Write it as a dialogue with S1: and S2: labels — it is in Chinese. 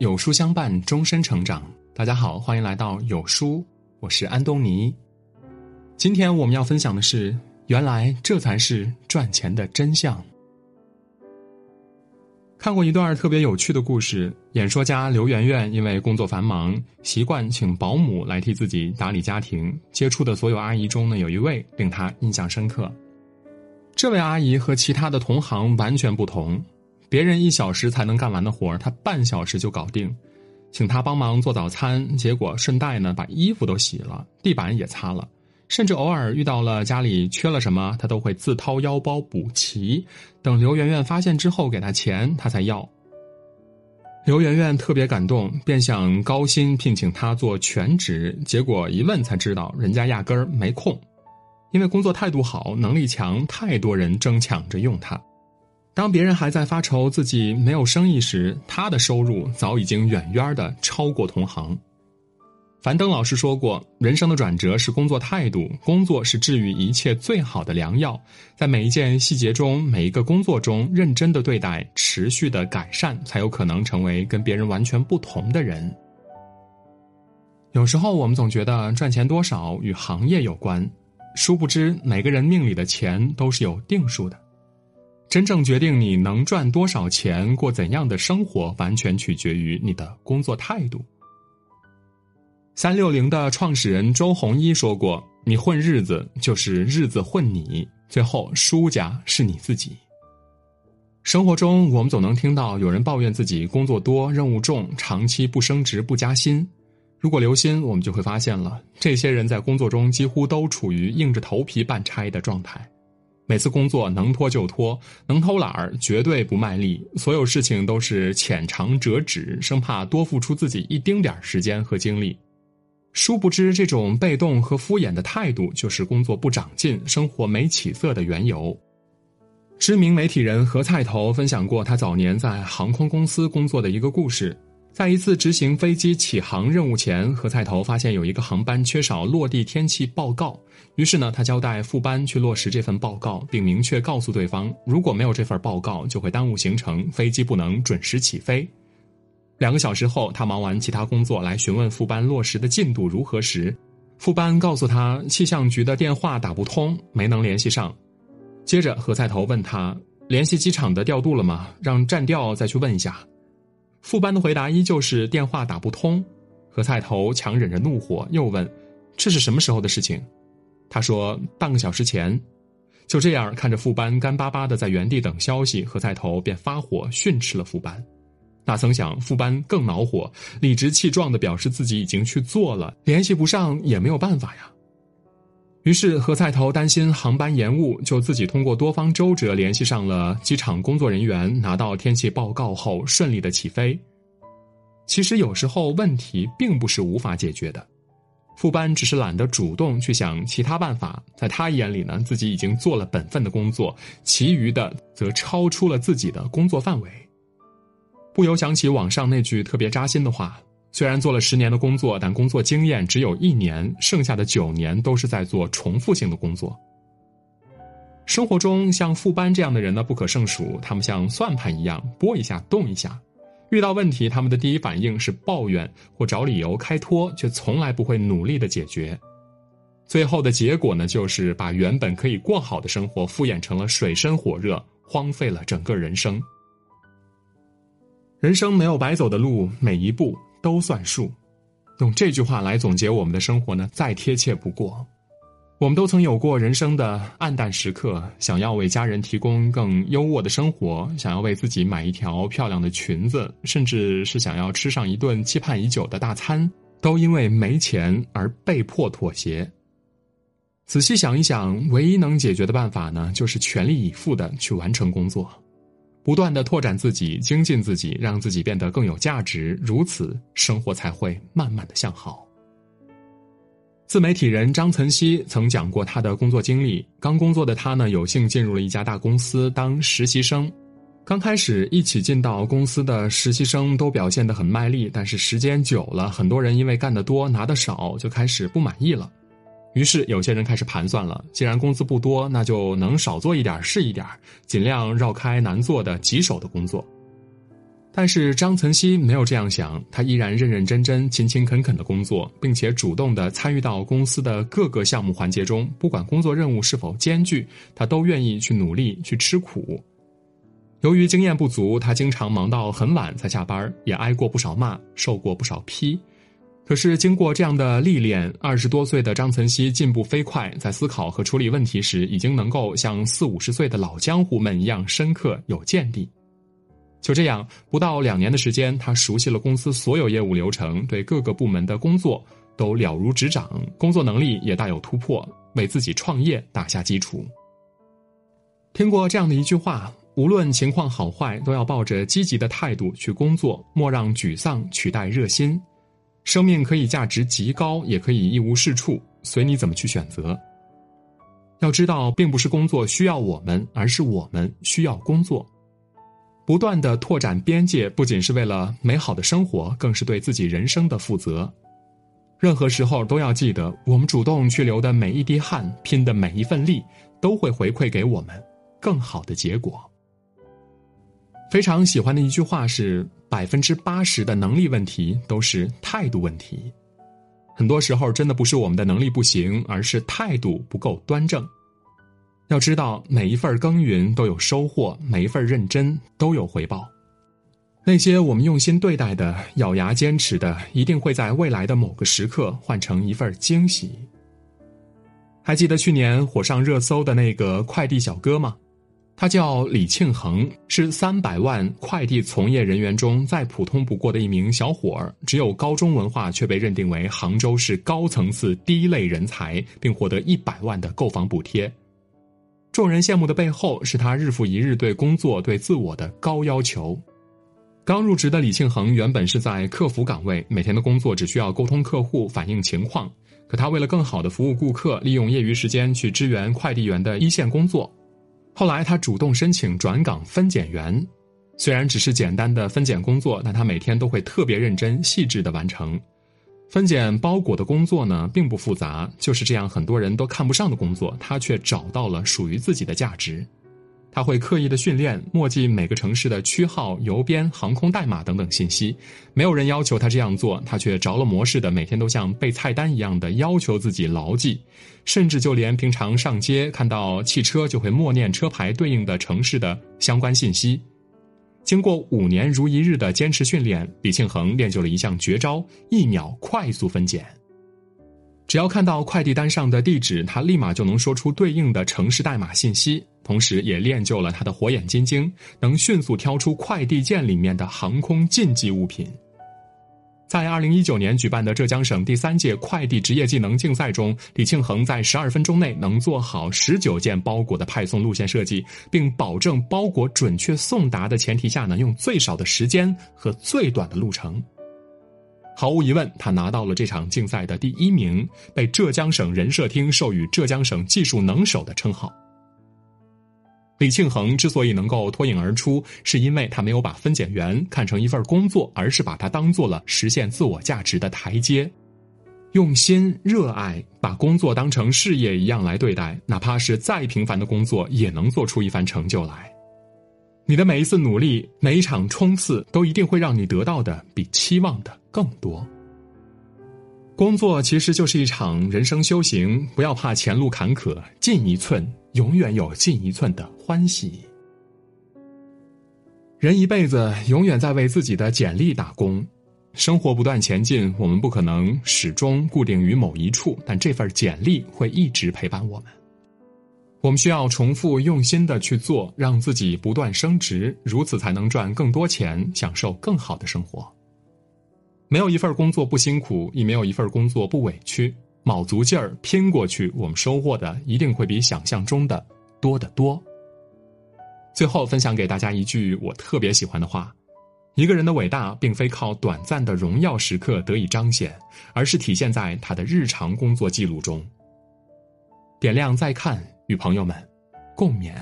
S1: 有书相伴，终身成长。大家好，欢迎来到有书，我是安东尼。今天我们要分享的是，原来这才是赚钱的真相。看过一段特别有趣的故事，演说家刘媛媛因为工作繁忙，习惯请保姆来替自己打理家庭。接触的所有阿姨中呢，有一位令她印象深刻。这位阿姨和其他的同行完全不同。别人一小时才能干完的活儿，他半小时就搞定。请他帮忙做早餐，结果顺带呢把衣服都洗了，地板也擦了，甚至偶尔遇到了家里缺了什么，他都会自掏腰包补齐。等刘媛媛发现之后，给他钱，他才要。刘媛媛特别感动，便想高薪聘请他做全职，结果一问才知道，人家压根儿没空，因为工作态度好、能力强，太多人争抢着用他。当别人还在发愁自己没有生意时，他的收入早已经远远的超过同行。樊登老师说过：“人生的转折是工作态度，工作是治愈一切最好的良药。在每一件细节中，每一个工作中，认真的对待，持续的改善，才有可能成为跟别人完全不同的人。”有时候我们总觉得赚钱多少与行业有关，殊不知每个人命里的钱都是有定数的。真正决定你能赚多少钱、过怎样的生活，完全取决于你的工作态度。三六零的创始人周鸿祎说过：“你混日子，就是日子混你，最后输家是你自己。”生活中，我们总能听到有人抱怨自己工作多、任务重、长期不升职、不加薪。如果留心，我们就会发现了，这些人在工作中几乎都处于硬着头皮办差的状态。每次工作能拖就拖，能偷懒儿绝对不卖力，所有事情都是浅尝辄止，生怕多付出自己一丁点儿时间和精力。殊不知，这种被动和敷衍的态度，就是工作不长进、生活没起色的缘由。知名媒体人何菜头分享过他早年在航空公司工作的一个故事。在一次执行飞机起航任务前，何菜头发现有一个航班缺少落地天气报告。于是呢，他交代副班去落实这份报告，并明确告诉对方，如果没有这份报告，就会耽误行程，飞机不能准时起飞。两个小时后，他忙完其他工作来询问副班落实的进度如何时，副班告诉他气象局的电话打不通，没能联系上。接着，何菜头问他联系机场的调度了吗？让站调再去问一下。副班的回答依旧是电话打不通，何菜头强忍着怒火又问：“这是什么时候的事情？”他说：“半个小时前。”就这样看着副班干巴巴的在原地等消息，何菜头便发火训斥了副班。哪曾想副班更恼火，理直气壮的表示自己已经去做了，联系不上也没有办法呀。于是何菜头担心航班延误，就自己通过多方周折联系上了机场工作人员，拿到天气报告后顺利的起飞。其实有时候问题并不是无法解决的，副班只是懒得主动去想其他办法。在他眼里呢，自己已经做了本分的工作，其余的则超出了自己的工作范围。不由想起网上那句特别扎心的话。虽然做了十年的工作，但工作经验只有一年，剩下的九年都是在做重复性的工作。生活中像副班这样的人呢不可胜数，他们像算盘一样拨一下动一下，遇到问题他们的第一反应是抱怨或找理由开脱，却从来不会努力的解决。最后的结果呢，就是把原本可以过好的生活敷衍成了水深火热，荒废了整个人生。人生没有白走的路，每一步。都算数，用这句话来总结我们的生活呢，再贴切不过。我们都曾有过人生的暗淡时刻，想要为家人提供更优渥的生活，想要为自己买一条漂亮的裙子，甚至是想要吃上一顿期盼已久的大餐，都因为没钱而被迫妥协。仔细想一想，唯一能解决的办法呢，就是全力以赴的去完成工作。不断的拓展自己，精进自己，让自己变得更有价值，如此生活才会慢慢的向好。自媒体人张岑曦曾讲过他的工作经历。刚工作的他呢，有幸进入了一家大公司当实习生。刚开始一起进到公司的实习生都表现得很卖力，但是时间久了，很多人因为干得多拿得少，就开始不满意了。于是有些人开始盘算了，既然工资不多，那就能少做一点是一点，尽量绕开难做的棘手的工作。但是张岑曦没有这样想，他依然认认真真、勤勤恳恳的工作，并且主动的参与到公司的各个项目环节中。不管工作任务是否艰巨，他都愿意去努力、去吃苦。由于经验不足，他经常忙到很晚才下班，也挨过不少骂，受过不少批。可是经过这样的历练，二十多岁的张岑曦进步飞快，在思考和处理问题时，已经能够像四五十岁的老江湖们一样深刻有见地。就这样，不到两年的时间，他熟悉了公司所有业务流程，对各个部门的工作都了如指掌，工作能力也大有突破，为自己创业打下基础。听过这样的一句话：无论情况好坏，都要抱着积极的态度去工作，莫让沮丧取代热心。生命可以价值极高，也可以一无是处，随你怎么去选择。要知道，并不是工作需要我们，而是我们需要工作。不断的拓展边界，不仅是为了美好的生活，更是对自己人生的负责。任何时候都要记得，我们主动去流的每一滴汗，拼的每一份力，都会回馈给我们更好的结果。非常喜欢的一句话是：百分之八十的能力问题都是态度问题。很多时候，真的不是我们的能力不行，而是态度不够端正。要知道，每一份耕耘都有收获，每一份认真都有回报。那些我们用心对待的、咬牙坚持的，一定会在未来的某个时刻换成一份惊喜。还记得去年火上热搜的那个快递小哥吗？他叫李庆恒，是三百万快递从业人员中再普通不过的一名小伙儿，只有高中文化，却被认定为杭州市高层次第一类人才，并获得一百万的购房补贴。众人羡慕的背后，是他日复一日对工作、对自我的高要求。刚入职的李庆恒原本是在客服岗位，每天的工作只需要沟通客户、反映情况。可他为了更好的服务顾客，利用业余时间去支援快递员的一线工作。后来，他主动申请转岗分拣员，虽然只是简单的分拣工作，但他每天都会特别认真、细致的完成。分拣包裹的工作呢，并不复杂，就是这样很多人都看不上的工作，他却找到了属于自己的价值。他会刻意的训练，墨迹每个城市的区号、邮编、航空代码等等信息。没有人要求他这样做，他却着了魔似的，每天都像背菜单一样的要求自己牢记。甚至就连平常上街看到汽车，就会默念车牌对应的城市的相关信息。经过五年如一日的坚持训练，李庆恒练就了一项绝招：一秒快速分拣。只要看到快递单上的地址，他立马就能说出对应的城市代码信息，同时也练就了他的火眼金睛，能迅速挑出快递件里面的航空禁忌物品。在二零一九年举办的浙江省第三届快递职业技能竞赛中，李庆恒在十二分钟内能做好十九件包裹的派送路线设计，并保证包裹准确送达的前提下呢，用最少的时间和最短的路程。毫无疑问，他拿到了这场竞赛的第一名，被浙江省人社厅授予浙江省技术能手的称号。李庆恒之所以能够脱颖而出，是因为他没有把分拣员看成一份工作，而是把它当做了实现自我价值的台阶。用心、热爱，把工作当成事业一样来对待，哪怕是再平凡的工作，也能做出一番成就来。你的每一次努力，每一场冲刺，都一定会让你得到的比期望的更多。工作其实就是一场人生修行，不要怕前路坎坷，进一寸。永远有进一寸的欢喜。人一辈子永远在为自己的简历打工，生活不断前进，我们不可能始终固定于某一处，但这份简历会一直陪伴我们。我们需要重复用心的去做，让自己不断升值，如此才能赚更多钱，享受更好的生活。没有一份工作不辛苦，也没有一份工作不委屈。卯足劲儿拼过去，我们收获的一定会比想象中的多得多。最后分享给大家一句我特别喜欢的话：一个人的伟大，并非靠短暂的荣耀时刻得以彰显，而是体现在他的日常工作记录中。点亮再看，与朋友们共勉。